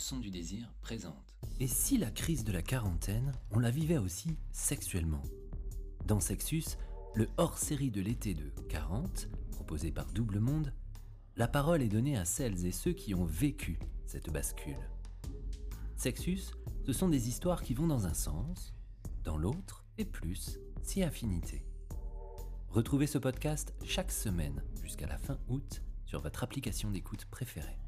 son du désir présente. Et si la crise de la quarantaine, on la vivait aussi sexuellement? Dans Sexus, le hors-série de l'été de 40, proposé par Double Monde, la parole est donnée à celles et ceux qui ont vécu cette bascule. Sexus, ce sont des histoires qui vont dans un sens, dans l'autre, et plus, si affinité. Retrouvez ce podcast chaque semaine jusqu'à la fin août sur votre application d'écoute préférée.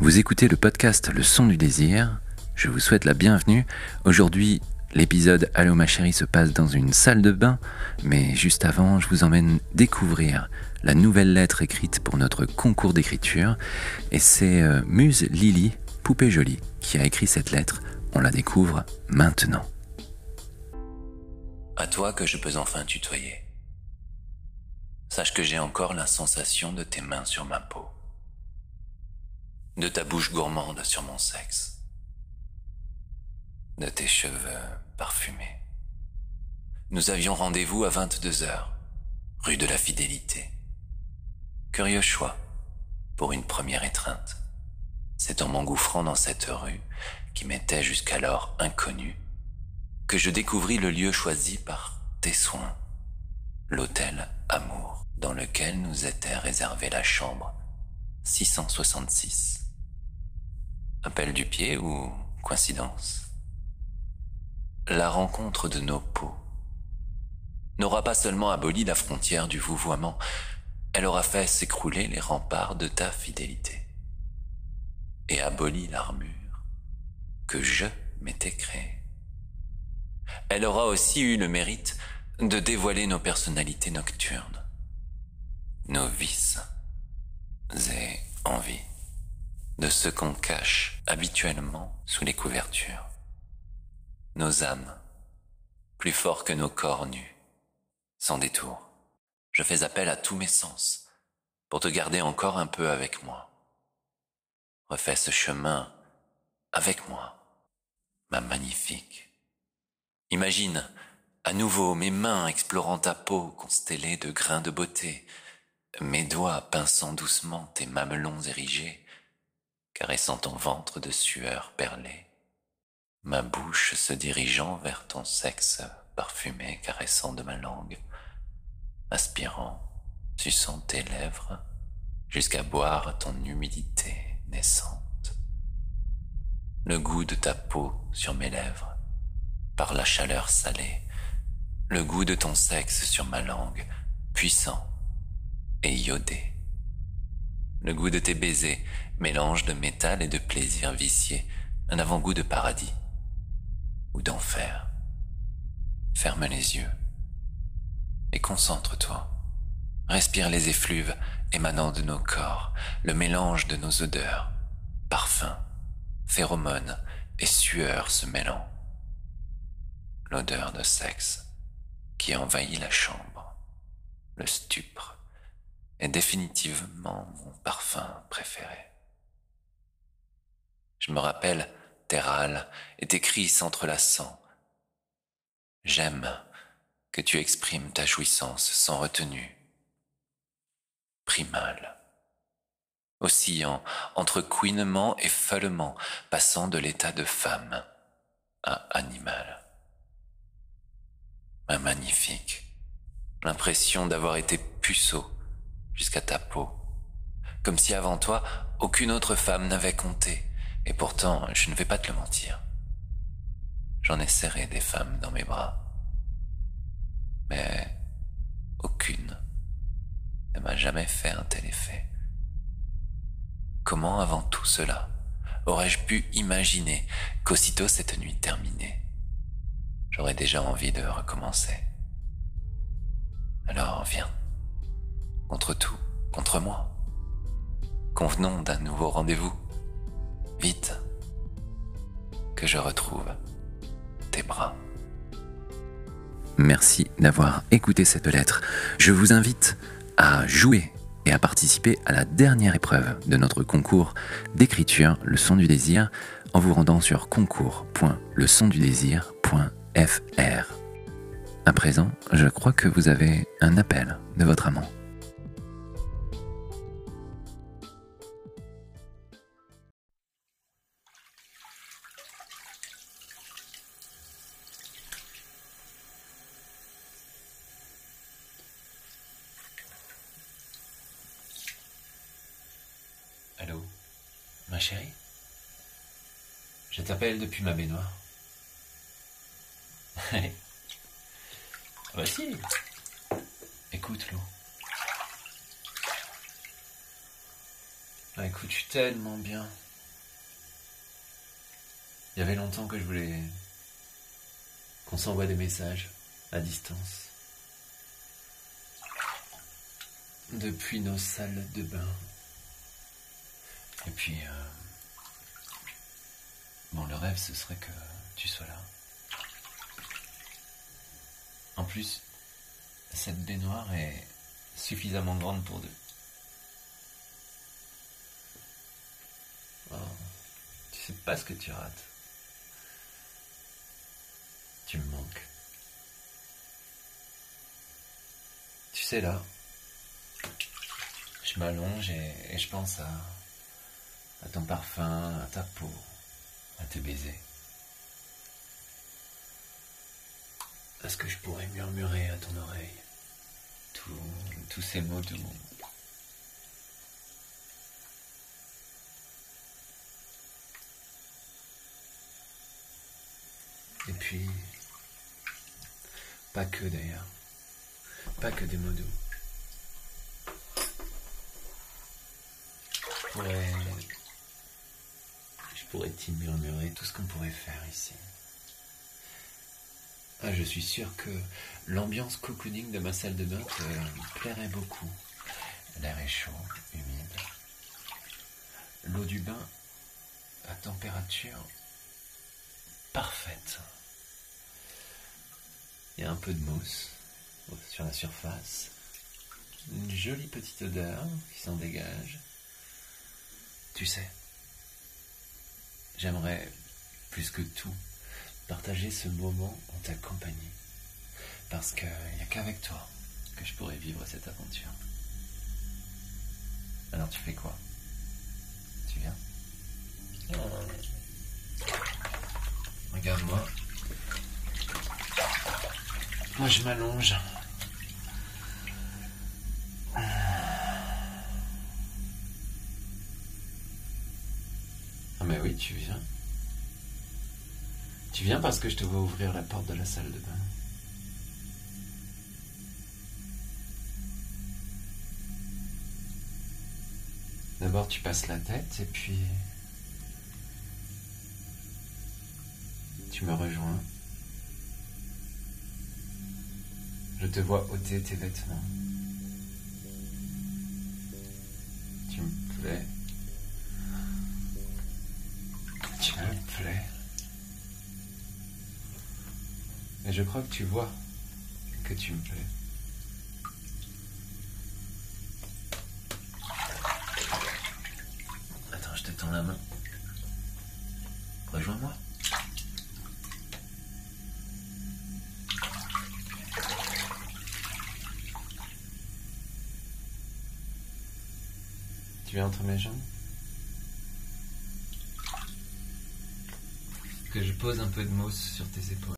Vous écoutez le podcast Le son du désir. Je vous souhaite la bienvenue. Aujourd'hui, l'épisode Allô ma chérie se passe dans une salle de bain, mais juste avant, je vous emmène découvrir la nouvelle lettre écrite pour notre concours d'écriture. Et c'est euh, Muse Lily, poupée jolie, qui a écrit cette lettre. On la découvre maintenant. À toi que je peux enfin tutoyer. Sache que j'ai encore la sensation de tes mains sur ma peau, de ta bouche gourmande sur mon sexe, de tes cheveux parfumés. Nous avions rendez-vous à 22 heures, rue de la Fidélité. Curieux choix pour une première étreinte. C'est en m'engouffrant dans cette rue, qui m'était jusqu'alors inconnue, que je découvris le lieu choisi par tes soins, l'hôtel Amour, dans lequel nous était réservée la chambre 666. Appel du pied ou coïncidence? La rencontre de nos peaux n'aura pas seulement aboli la frontière du vouvoiement, elle aura fait s'écrouler les remparts de ta fidélité et aboli l'armure que je m'étais créée. Elle aura aussi eu le mérite de dévoiler nos personnalités nocturnes, nos vices et envies, de ce qu'on cache habituellement sous les couvertures, nos âmes, plus forts que nos corps nus, sans détour je fais appel à tous mes sens pour te garder encore un peu avec moi. Refais ce chemin avec moi, ma magnifique. Imagine à nouveau mes mains explorant ta peau constellée de grains de beauté, mes doigts pinçant doucement tes mamelons érigés, caressant ton ventre de sueur perlée, ma bouche se dirigeant vers ton sexe parfumé caressant de ma langue, aspirant, suçant tes lèvres, jusqu'à boire ton humidité naissante. Le goût de ta peau sur mes lèvres, par la chaleur salée, le goût de ton sexe sur ma langue, puissant et iodé. Le goût de tes baisers, mélange de métal et de plaisir vicié, un avant-goût de paradis ou d'enfer. Ferme les yeux et concentre-toi. Respire les effluves émanant de nos corps, le mélange de nos odeurs, parfums, phéromones et sueurs se mêlant. L'odeur de sexe qui envahit la chambre, le stupre, est définitivement mon parfum préféré. Je me rappelle tes râles et tes cris s'entrelaçant. J'aime que tu exprimes ta jouissance sans retenue, primale, oscillant entre couinement et follement, passant de l'état de femme à animal. Ma magnifique, l'impression d'avoir été puceau jusqu'à ta peau, comme si avant toi aucune autre femme n'avait compté, et pourtant je ne vais pas te le mentir. J'en ai serré des femmes dans mes bras. Mais aucune ne m'a jamais fait un tel effet. Comment avant tout cela aurais-je pu imaginer qu'aussitôt cette nuit terminée, j'aurais déjà envie de recommencer? Alors viens, contre tout, contre moi. Convenons d'un nouveau rendez-vous. Vite, que je retrouve tes bras. Merci d'avoir écouté cette lettre. Je vous invite à jouer et à participer à la dernière épreuve de notre concours d'écriture Le son du désir en vous rendant sur concours.leçondudésir.fr. À présent, je crois que vous avez un appel de votre amant. Ma chérie Je t'appelle depuis ma baignoire. Ah bah. Écoute, l'eau. Ah, écoute, je suis tellement bien. Il y avait longtemps que je voulais qu'on s'envoie des messages à distance. Depuis nos salles de bain. Et puis, euh, bon, le rêve, ce serait que tu sois là. En plus, cette baignoire est suffisamment grande pour deux. Oh, tu sais pas ce que tu rates. Tu me manques. Tu sais là, je m'allonge et, et je pense à, à ton parfum, à ta peau, à tes baisers. Est-ce que je pourrais murmurer à ton oreille tous, ces mots doux Et puis, pas que d'ailleurs, pas que des mots doux. Je t'y murmurer tout ce qu'on pourrait faire ici. Ah, je suis sûr que l'ambiance cocooning de ma salle de bain te plairait beaucoup. L'air est chaud, humide. L'eau du bain à température parfaite. Il y a un peu de mousse sur la surface. Une jolie petite odeur qui s'en dégage. Tu sais, j'aimerais plus que tout partager ce moment en ta compagnie. Parce qu'il n'y a qu'avec toi que je pourrais vivre cette aventure. Alors tu fais quoi? Tu viens? Regarde-moi. Moi je m'allonge. Mais oui, tu viens. Tu viens parce que je te vois ouvrir la porte de la salle de bain. D'abord tu passes la tête et puis tu me rejoins. Je te vois ôter tes vêtements. Et je crois que tu vois que tu me plais. Attends, je te tends la main. Rejoins-moi. Tu viens entre mes jambes? Que je pose un peu de mousse sur tes épaules.